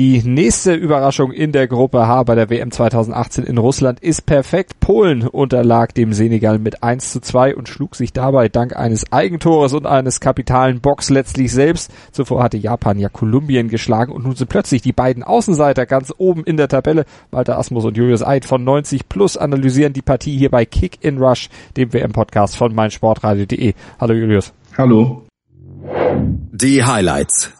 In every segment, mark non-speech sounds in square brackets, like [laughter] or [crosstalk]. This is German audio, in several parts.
Die nächste Überraschung in der Gruppe H bei der WM 2018 in Russland ist perfekt. Polen unterlag dem Senegal mit 1 zu 2 und schlug sich dabei dank eines Eigentores und eines kapitalen Box letztlich selbst. Zuvor hatte Japan ja Kolumbien geschlagen und nun sind plötzlich die beiden Außenseiter ganz oben in der Tabelle. Walter Asmus und Julius Eid von 90 Plus analysieren die Partie hier bei Kick in Rush, dem WM-Podcast von meinsportradio.de. Hallo Julius. Hallo. Die Highlights.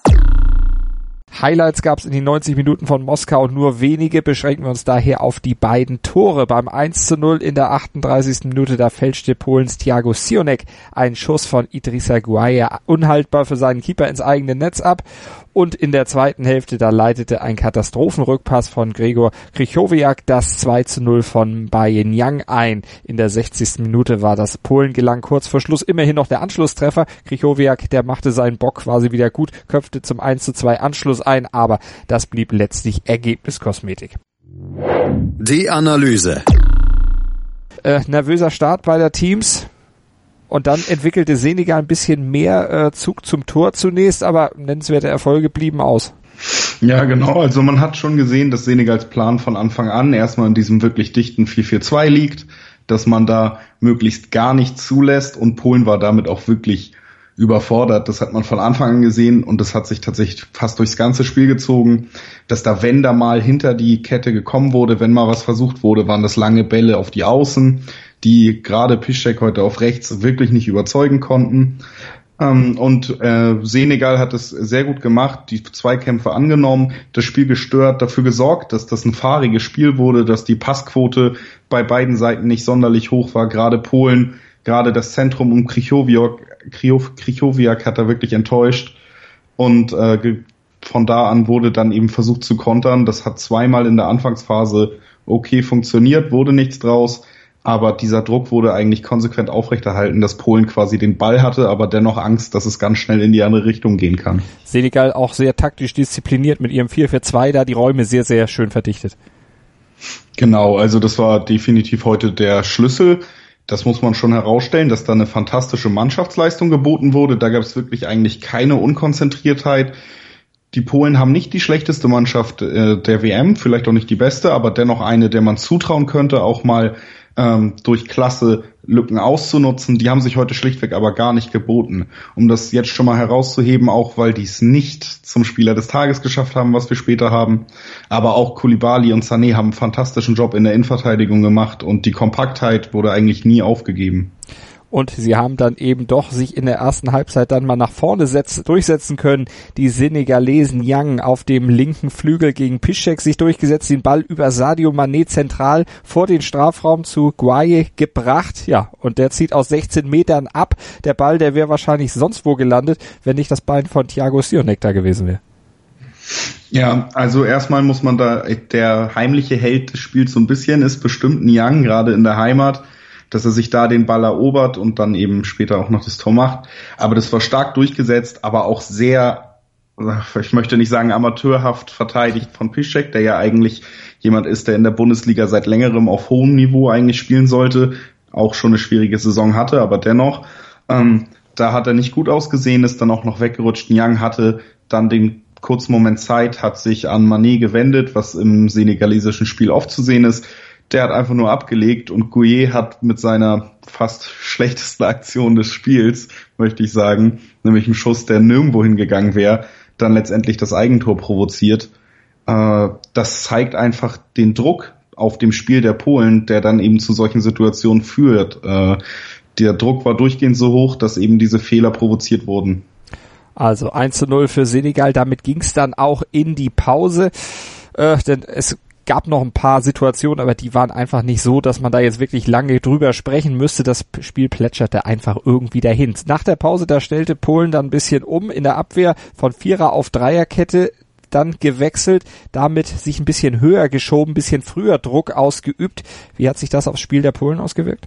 Highlights gab es in den 90 Minuten von Moskau nur wenige, beschränken wir uns daher auf die beiden Tore. Beim 1 zu 0 in der 38. Minute, da fälschte Polens Thiago Sionek einen Schuss von Idrissa Gueye unhaltbar für seinen Keeper ins eigene Netz ab und in der zweiten Hälfte, da leitete ein Katastrophenrückpass von Gregor Krychowiak das 2 zu 0 von Bayern Yang ein. In der 60. Minute war das Polen gelang kurz vor Schluss immerhin noch der Anschlusstreffer. Krychowiak, der machte seinen Bock quasi wieder gut, köpfte zum 1 zu 2 Anschluss ein, aber das blieb letztlich Ergebniskosmetik. Die Analyse. Äh, nervöser Start beider Teams. Und dann entwickelte Senegal ein bisschen mehr äh, Zug zum Tor zunächst, aber nennenswerte Erfolge blieben aus. Ja, genau. Also man hat schon gesehen, dass Senegals Plan von Anfang an erstmal in diesem wirklich dichten 4-4-2 liegt, dass man da möglichst gar nichts zulässt und Polen war damit auch wirklich überfordert. Das hat man von Anfang an gesehen und das hat sich tatsächlich fast durchs ganze Spiel gezogen, dass da, wenn da mal hinter die Kette gekommen wurde, wenn mal was versucht wurde, waren das lange Bälle auf die Außen die gerade Piszczek heute auf rechts wirklich nicht überzeugen konnten. Ähm, und äh, Senegal hat es sehr gut gemacht, die Zweikämpfe angenommen, das Spiel gestört, dafür gesorgt, dass das ein fahriges Spiel wurde, dass die Passquote bei beiden Seiten nicht sonderlich hoch war. Gerade Polen, gerade das Zentrum um Krichowiak, Krichowiak hat da wirklich enttäuscht. Und äh, von da an wurde dann eben versucht zu kontern. Das hat zweimal in der Anfangsphase okay funktioniert, wurde nichts draus. Aber dieser Druck wurde eigentlich konsequent aufrechterhalten, dass Polen quasi den Ball hatte, aber dennoch Angst, dass es ganz schnell in die andere Richtung gehen kann. Senegal auch sehr taktisch diszipliniert mit ihrem 4-4-2, da die Räume sehr, sehr schön verdichtet. Genau, also das war definitiv heute der Schlüssel. Das muss man schon herausstellen, dass da eine fantastische Mannschaftsleistung geboten wurde. Da gab es wirklich eigentlich keine Unkonzentriertheit. Die Polen haben nicht die schlechteste Mannschaft äh, der WM, vielleicht auch nicht die beste, aber dennoch eine, der man zutrauen könnte, auch mal ähm, durch Klasse Lücken auszunutzen. Die haben sich heute schlichtweg aber gar nicht geboten. Um das jetzt schon mal herauszuheben, auch weil die es nicht zum Spieler des Tages geschafft haben, was wir später haben. Aber auch Kulibali und Sané haben einen fantastischen Job in der Innenverteidigung gemacht und die Kompaktheit wurde eigentlich nie aufgegeben und sie haben dann eben doch sich in der ersten Halbzeit dann mal nach vorne setz, durchsetzen können. Die Senegalesen Young auf dem linken Flügel gegen Piszczek sich durchgesetzt, den Ball über Sadio Mané zentral vor den Strafraum zu Guaye gebracht. Ja, und der zieht aus 16 Metern ab. Der Ball, der wäre wahrscheinlich sonst wo gelandet, wenn nicht das Bein von Thiago Sionek da gewesen wäre. Ja, also erstmal muss man da, der heimliche Held des Spiels so ein bisschen ist bestimmt Young, gerade in der Heimat dass er sich da den Ball erobert und dann eben später auch noch das Tor macht. Aber das war stark durchgesetzt, aber auch sehr, ich möchte nicht sagen amateurhaft verteidigt von Piszczek, der ja eigentlich jemand ist, der in der Bundesliga seit längerem auf hohem Niveau eigentlich spielen sollte, auch schon eine schwierige Saison hatte, aber dennoch, ähm, da hat er nicht gut ausgesehen, ist dann auch noch weggerutscht. Young hatte dann den kurzen Moment Zeit, hat sich an Manet gewendet, was im senegalesischen Spiel oft zu sehen ist der hat einfach nur abgelegt und Gouillet hat mit seiner fast schlechtesten Aktion des Spiels, möchte ich sagen, nämlich einem Schuss, der nirgendwo hingegangen wäre, dann letztendlich das Eigentor provoziert. Äh, das zeigt einfach den Druck auf dem Spiel der Polen, der dann eben zu solchen Situationen führt. Äh, der Druck war durchgehend so hoch, dass eben diese Fehler provoziert wurden. Also 1 zu 0 für Senegal, damit ging es dann auch in die Pause. Äh, denn es gab noch ein paar Situationen, aber die waren einfach nicht so, dass man da jetzt wirklich lange drüber sprechen müsste. Das Spiel plätscherte einfach irgendwie dahin. Nach der Pause, da stellte Polen dann ein bisschen um in der Abwehr von Vierer auf Dreierkette dann gewechselt, damit sich ein bisschen höher geschoben, ein bisschen früher Druck ausgeübt. Wie hat sich das aufs Spiel der Polen ausgewirkt?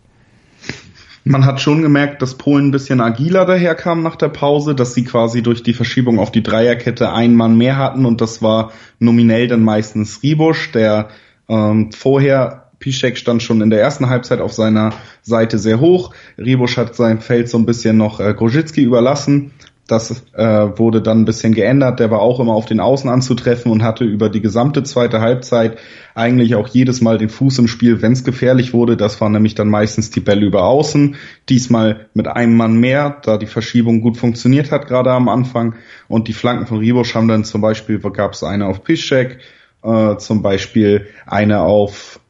Man hat schon gemerkt, dass Polen ein bisschen agiler daherkam nach der Pause, dass sie quasi durch die Verschiebung auf die Dreierkette einen Mann mehr hatten und das war nominell dann meistens Ribusch, der ähm, vorher Piszek stand schon in der ersten Halbzeit auf seiner Seite sehr hoch. Ribusch hat sein Feld so ein bisschen noch äh, Grozicki überlassen. Das äh, wurde dann ein bisschen geändert. Der war auch immer auf den Außen anzutreffen und hatte über die gesamte zweite Halbzeit eigentlich auch jedes Mal den Fuß im Spiel, wenn es gefährlich wurde. Das waren nämlich dann meistens die Bälle über Außen. Diesmal mit einem Mann mehr, da die Verschiebung gut funktioniert hat, gerade am Anfang. Und die Flanken von Ribosch haben dann zum Beispiel, gab es eine auf Piszczek, äh, zum Beispiel eine auf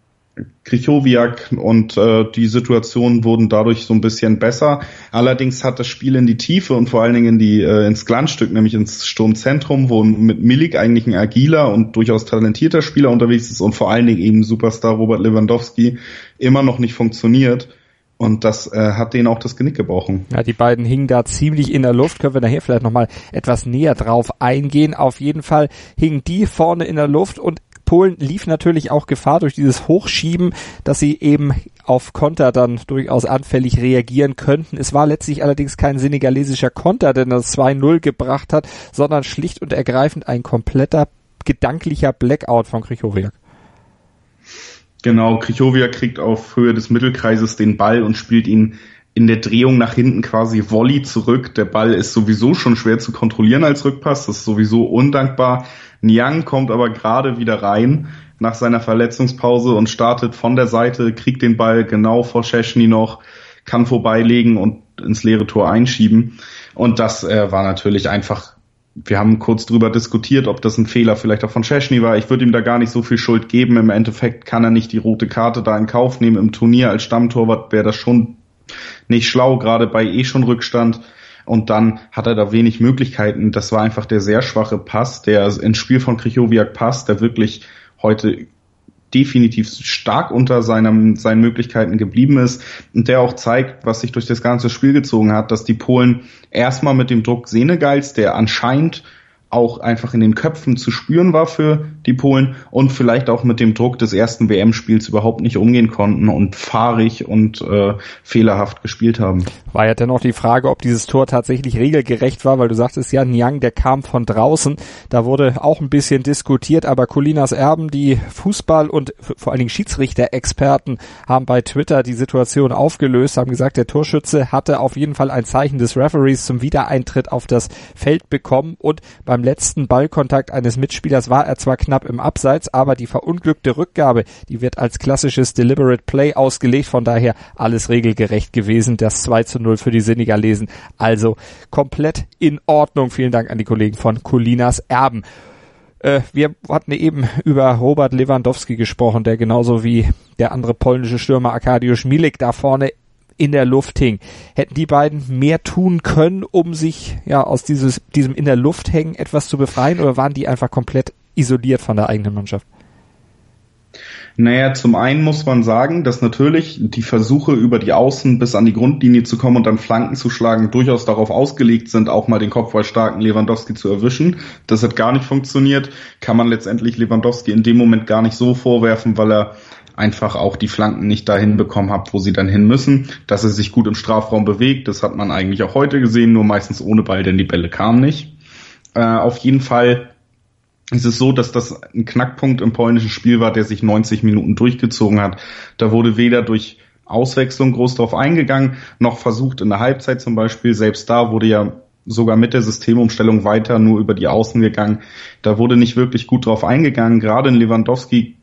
Krichowiak und äh, die Situationen wurden dadurch so ein bisschen besser. Allerdings hat das Spiel in die Tiefe und vor allen Dingen in die äh, ins Glanzstück, nämlich ins Sturmzentrum, wo mit Milik eigentlich ein agiler und durchaus talentierter Spieler unterwegs ist und vor allen Dingen eben Superstar Robert Lewandowski immer noch nicht funktioniert. Und das äh, hat denen auch das Genick gebrochen. Ja, die beiden hingen da ziemlich in der Luft. Können wir nachher vielleicht nochmal etwas näher drauf eingehen. Auf jeden Fall hingen die vorne in der Luft und Polen lief natürlich auch Gefahr durch dieses Hochschieben, dass sie eben auf Konter dann durchaus anfällig reagieren könnten. Es war letztlich allerdings kein senegalesischer Konter, der das 2-0 gebracht hat, sondern schlicht und ergreifend ein kompletter gedanklicher Blackout von Krichowiak. Genau, Krichowiak kriegt auf Höhe des Mittelkreises den Ball und spielt ihn in der Drehung nach hinten quasi Volley zurück. Der Ball ist sowieso schon schwer zu kontrollieren als Rückpass. Das ist sowieso undankbar. Niang kommt aber gerade wieder rein nach seiner Verletzungspause und startet von der Seite, kriegt den Ball genau vor Szczesny noch, kann vorbeilegen und ins leere Tor einschieben. Und das äh, war natürlich einfach, wir haben kurz drüber diskutiert, ob das ein Fehler vielleicht auch von Szczesny war. Ich würde ihm da gar nicht so viel Schuld geben. Im Endeffekt kann er nicht die rote Karte da in Kauf nehmen. Im Turnier als Stammtorwart wäre das schon nicht schlau, gerade bei eh schon Rückstand. Und dann hat er da wenig Möglichkeiten. Das war einfach der sehr schwache Pass, der ins Spiel von Krichowiak passt, der wirklich heute definitiv stark unter seinem, seinen Möglichkeiten geblieben ist und der auch zeigt, was sich durch das ganze Spiel gezogen hat, dass die Polen erstmal mit dem Druck Senegals, der anscheinend auch einfach in den Köpfen zu spüren war für die Polen und vielleicht auch mit dem Druck des ersten WM-Spiels überhaupt nicht umgehen konnten und fahrig und äh, fehlerhaft gespielt haben. War ja dennoch die Frage, ob dieses Tor tatsächlich regelgerecht war, weil du sagtest ja, Niang, der kam von draußen. Da wurde auch ein bisschen diskutiert, aber Colinas Erben, die Fußball- und vor allen Dingen Schiedsrichter-Experten haben bei Twitter die Situation aufgelöst, haben gesagt, der Torschütze hatte auf jeden Fall ein Zeichen des Referees zum Wiedereintritt auf das Feld bekommen und beim letzten Ballkontakt eines Mitspielers war er zwar knapp im Abseits, aber die verunglückte Rückgabe, die wird als klassisches Deliberate Play ausgelegt, von daher alles regelgerecht gewesen. Das 2 zu 0 für die Sinnigerlesen. Also komplett in Ordnung. Vielen Dank an die Kollegen von Colinas Erben äh, wir hatten eben über Robert Lewandowski gesprochen, der genauso wie der andere polnische Stürmer Arkadiusz Milik da vorne in der Luft hing. Hätten die beiden mehr tun können, um sich ja aus dieses, diesem in der Luft hängen etwas zu befreien oder waren die einfach komplett isoliert von der eigenen Mannschaft? Naja, zum einen muss man sagen, dass natürlich die Versuche über die Außen bis an die Grundlinie zu kommen und dann Flanken zu schlagen durchaus darauf ausgelegt sind, auch mal den kopfballstarken Lewandowski zu erwischen. Das hat gar nicht funktioniert. Kann man letztendlich Lewandowski in dem Moment gar nicht so vorwerfen, weil er einfach auch die Flanken nicht dahin bekommen habt, wo sie dann hin müssen. Dass er sich gut im Strafraum bewegt, das hat man eigentlich auch heute gesehen, nur meistens ohne Ball, denn die Bälle kamen nicht. Äh, auf jeden Fall ist es so, dass das ein Knackpunkt im polnischen Spiel war, der sich 90 Minuten durchgezogen hat. Da wurde weder durch Auswechslung groß drauf eingegangen, noch versucht in der Halbzeit zum Beispiel. Selbst da wurde ja sogar mit der Systemumstellung weiter nur über die Außen gegangen. Da wurde nicht wirklich gut drauf eingegangen. Gerade in Lewandowski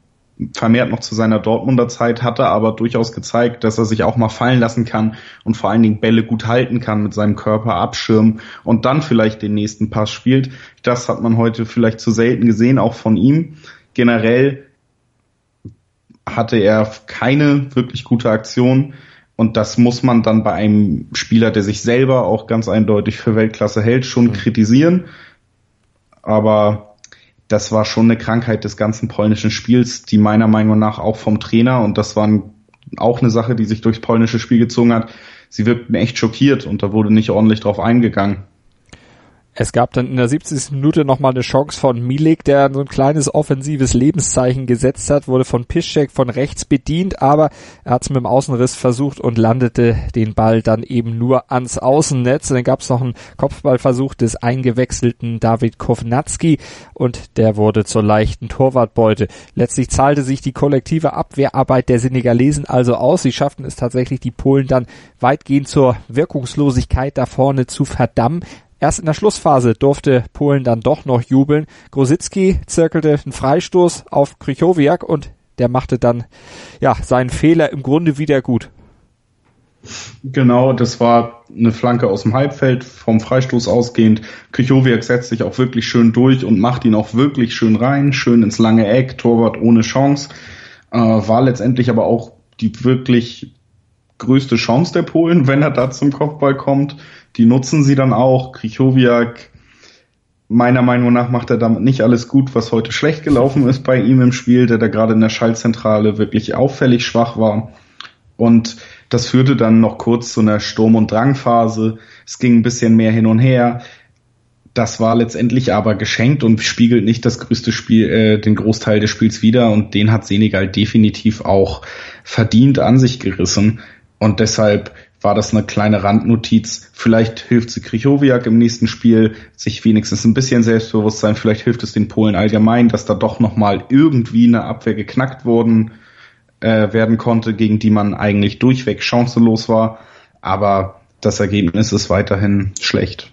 vermehrt noch zu seiner Dortmunder Zeit, hatte aber durchaus gezeigt, dass er sich auch mal fallen lassen kann und vor allen Dingen Bälle gut halten kann mit seinem Körper abschirmen und dann vielleicht den nächsten Pass spielt. Das hat man heute vielleicht zu selten gesehen, auch von ihm. Generell hatte er keine wirklich gute Aktion. Und das muss man dann bei einem Spieler, der sich selber auch ganz eindeutig für Weltklasse hält, schon mhm. kritisieren. Aber das war schon eine Krankheit des ganzen polnischen Spiels, die meiner Meinung nach auch vom Trainer, und das war auch eine Sache, die sich durchs polnische Spiel gezogen hat, sie wirkten echt schockiert und da wurde nicht ordentlich drauf eingegangen. Es gab dann in der 70. Minute nochmal eine Chance von Milik, der so ein kleines offensives Lebenszeichen gesetzt hat, wurde von Piszczek von rechts bedient, aber er hat es mit dem Außenriss versucht und landete den Ball dann eben nur ans Außennetz. Und dann gab es noch einen Kopfballversuch des eingewechselten David Kovnatski und der wurde zur leichten Torwartbeute. Letztlich zahlte sich die kollektive Abwehrarbeit der Senegalesen also aus. Sie schafften es tatsächlich, die Polen dann weitgehend zur Wirkungslosigkeit da vorne zu verdammen. Erst in der Schlussphase durfte Polen dann doch noch jubeln. Grosicki zirkelte einen Freistoß auf Krychowiak und der machte dann ja seinen Fehler im Grunde wieder gut. Genau, das war eine Flanke aus dem Halbfeld vom Freistoß ausgehend. Krychowiak setzt sich auch wirklich schön durch und macht ihn auch wirklich schön rein, schön ins lange Eck, Torwart ohne Chance. Äh, war letztendlich aber auch die wirklich größte Chance der Polen, wenn er da zum Kopfball kommt. Die nutzen sie dann auch. Krichowiak, meiner Meinung nach, macht er damit nicht alles gut, was heute schlecht gelaufen ist bei ihm im Spiel, der da gerade in der Schaltzentrale wirklich auffällig schwach war. Und das führte dann noch kurz zu einer Sturm- und Drangphase. Es ging ein bisschen mehr hin und her. Das war letztendlich aber geschenkt und spiegelt nicht das größte Spiel, äh, den Großteil des Spiels wider und den hat Senegal definitiv auch verdient an sich gerissen. Und deshalb war das eine kleine Randnotiz. Vielleicht hilft sie Krichowiak im nächsten Spiel, sich wenigstens ein bisschen Selbstbewusstsein. Vielleicht hilft es den Polen allgemein, dass da doch nochmal irgendwie eine Abwehr geknackt worden äh, werden konnte, gegen die man eigentlich durchweg chancenlos war. Aber das Ergebnis ist weiterhin schlecht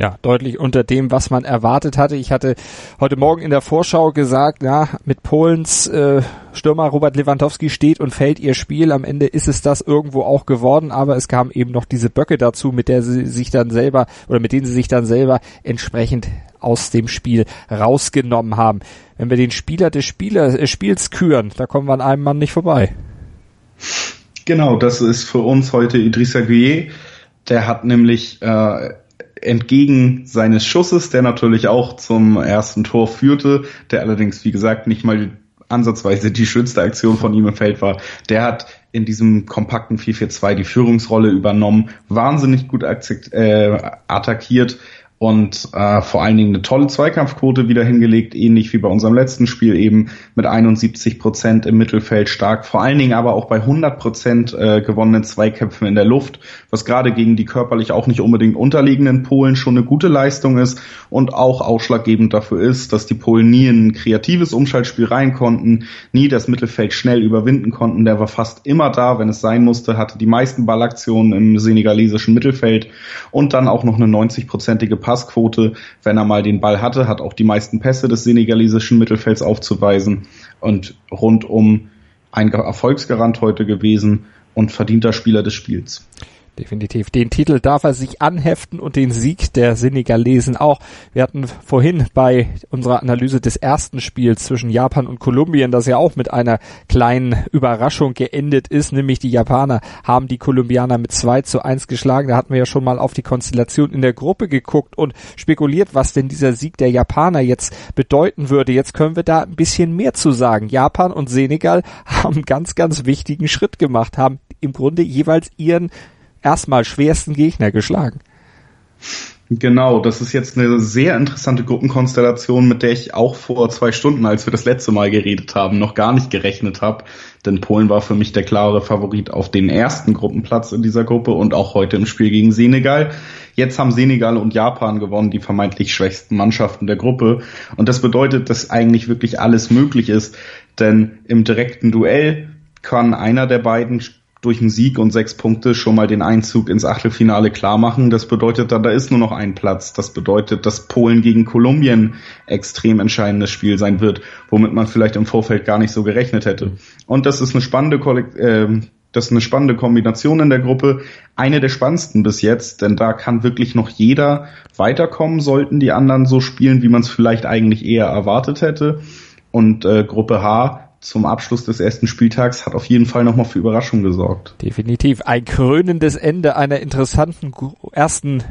ja, deutlich unter dem, was man erwartet hatte. Ich hatte heute Morgen in der Vorschau gesagt, ja, mit Polens äh, Stürmer Robert Lewandowski steht und fällt ihr Spiel. Am Ende ist es das irgendwo auch geworden, aber es kam eben noch diese Böcke dazu, mit der sie sich dann selber oder mit denen sie sich dann selber entsprechend aus dem Spiel rausgenommen haben. Wenn wir den Spieler des Spieler, äh, Spiels küren, da kommen wir an einem Mann nicht vorbei. Genau, das ist für uns heute Idrissa Gueye. Der hat nämlich äh, entgegen seines Schusses, der natürlich auch zum ersten Tor führte, der allerdings, wie gesagt, nicht mal ansatzweise die schönste Aktion von ihm im Feld war. Der hat in diesem kompakten 4-4-2 die Führungsrolle übernommen, wahnsinnig gut äh, attackiert, und äh, vor allen Dingen eine tolle Zweikampfquote wieder hingelegt, ähnlich wie bei unserem letzten Spiel eben mit 71 Prozent im Mittelfeld stark, vor allen Dingen aber auch bei 100 Prozent äh, gewonnenen Zweikämpfen in der Luft, was gerade gegen die körperlich auch nicht unbedingt unterliegenden Polen schon eine gute Leistung ist und auch ausschlaggebend dafür ist, dass die Polen nie in ein kreatives Umschaltspiel rein konnten, nie das Mittelfeld schnell überwinden konnten. Der war fast immer da, wenn es sein musste, hatte die meisten Ballaktionen im senegalesischen Mittelfeld und dann auch noch eine 90-prozentige Passquote, wenn er mal den Ball hatte, hat auch die meisten Pässe des senegalesischen Mittelfelds aufzuweisen und rundum ein Erfolgsgarant heute gewesen und verdienter Spieler des Spiels. Definitiv. Den Titel darf er sich anheften und den Sieg der Senegalesen auch. Wir hatten vorhin bei unserer Analyse des ersten Spiels zwischen Japan und Kolumbien, das ja auch mit einer kleinen Überraschung geendet ist, nämlich die Japaner haben die Kolumbianer mit 2 zu 1 geschlagen. Da hatten wir ja schon mal auf die Konstellation in der Gruppe geguckt und spekuliert, was denn dieser Sieg der Japaner jetzt bedeuten würde. Jetzt können wir da ein bisschen mehr zu sagen. Japan und Senegal [laughs] haben ganz, ganz wichtigen Schritt gemacht, haben im Grunde jeweils ihren erstmal schwersten Gegner geschlagen. Genau, das ist jetzt eine sehr interessante Gruppenkonstellation, mit der ich auch vor zwei Stunden, als wir das letzte Mal geredet haben, noch gar nicht gerechnet habe. Denn Polen war für mich der klare Favorit auf den ersten Gruppenplatz in dieser Gruppe und auch heute im Spiel gegen Senegal. Jetzt haben Senegal und Japan gewonnen, die vermeintlich schwächsten Mannschaften der Gruppe. Und das bedeutet, dass eigentlich wirklich alles möglich ist. Denn im direkten Duell kann einer der beiden durch einen Sieg und sechs Punkte schon mal den Einzug ins Achtelfinale klar machen. Das bedeutet dann, da ist nur noch ein Platz. Das bedeutet, dass Polen gegen Kolumbien extrem entscheidendes Spiel sein wird, womit man vielleicht im Vorfeld gar nicht so gerechnet hätte. Und das ist eine spannende Kollekt äh, das ist eine spannende Kombination in der Gruppe. Eine der spannendsten bis jetzt, denn da kann wirklich noch jeder weiterkommen, sollten die anderen so spielen, wie man es vielleicht eigentlich eher erwartet hätte. Und äh, Gruppe H zum Abschluss des ersten Spieltags hat auf jeden Fall nochmal für Überraschung gesorgt. Definitiv. Ein krönendes Ende einer interessanten ersten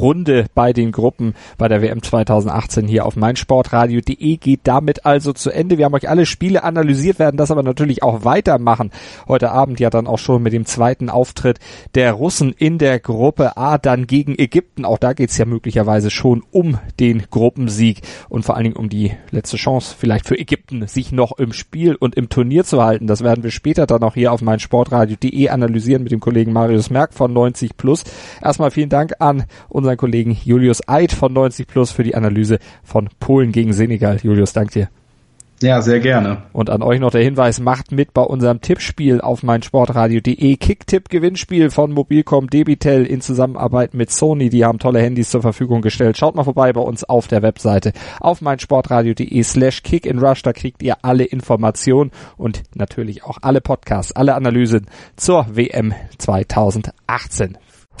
Runde bei den Gruppen bei der WM 2018 hier auf meinsportradio.de geht damit also zu Ende. Wir haben euch alle Spiele analysiert, werden das aber natürlich auch weitermachen. Heute Abend ja dann auch schon mit dem zweiten Auftritt der Russen in der Gruppe A dann gegen Ägypten. Auch da geht's ja möglicherweise schon um den Gruppensieg und vor allen Dingen um die letzte Chance vielleicht für Ägypten, sich noch im Spiel und im Turnier zu halten. Das werden wir später dann auch hier auf meinsportradio.de analysieren mit dem Kollegen Marius Merck von 90 Plus. Erstmal vielen Dank an unseren Kollegen Julius Eid von 90 Plus für die Analyse von Polen gegen Senegal. Julius, danke dir. Ja, sehr gerne. Und an euch noch der Hinweis, macht mit bei unserem Tippspiel auf meinsportradio.de. Kicktipp-Gewinnspiel von Mobilcom Debitel in Zusammenarbeit mit Sony. Die haben tolle Handys zur Verfügung gestellt. Schaut mal vorbei bei uns auf der Webseite auf meinsportradio.de slash kickinrush. Da kriegt ihr alle Informationen und natürlich auch alle Podcasts, alle Analysen zur WM 2018.